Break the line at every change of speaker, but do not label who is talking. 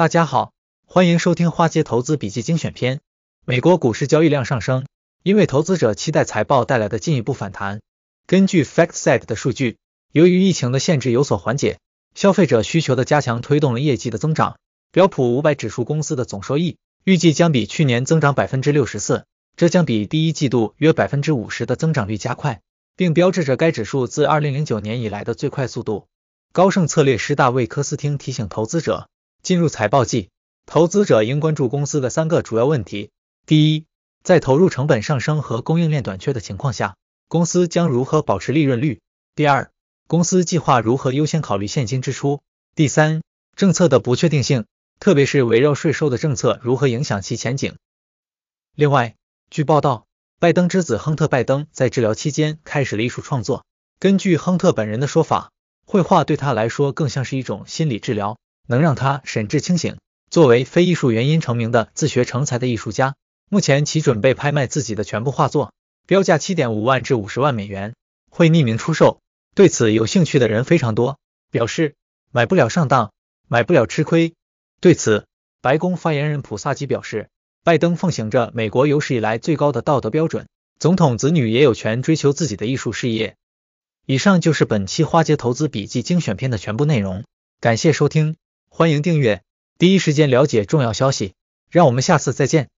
大家好，欢迎收听花街投资笔记精选篇。美国股市交易量上升，因为投资者期待财报带来的进一步反弹。根据 FactSet 的数据，由于疫情的限制有所缓解，消费者需求的加强推动了业绩的增长。标普五百指数公司的总收益预计将比去年增长百分之六十四，这将比第一季度约百分之五十的增长率加快，并标志着该指数自二零零九年以来的最快速度。高盛策略师大卫科斯汀提醒投资者。进入财报季，投资者应关注公司的三个主要问题。第一，在投入成本上升和供应链短缺的情况下，公司将如何保持利润率？第二，公司计划如何优先考虑现金支出？第三，政策的不确定性，特别是围绕税收的政策如何影响其前景？另外，据报道，拜登之子亨特·拜登在治疗期间开始了艺术创作。根据亨特本人的说法，绘画对他来说更像是一种心理治疗。能让他神志清醒。作为非艺术原因成名的自学成才的艺术家，目前其准备拍卖自己的全部画作，标价七点五万至五十万美元，会匿名出售。对此有兴趣的人非常多，表示买不了上当，买不了吃亏。对此，白宫发言人普萨基表示，拜登奉行着美国有史以来最高的道德标准，总统子女也有权追求自己的艺术事业。以上就是本期花街投资笔记精选片的全部内容，感谢收听。欢迎订阅，第一时间了解重要消息。让我们下次再见。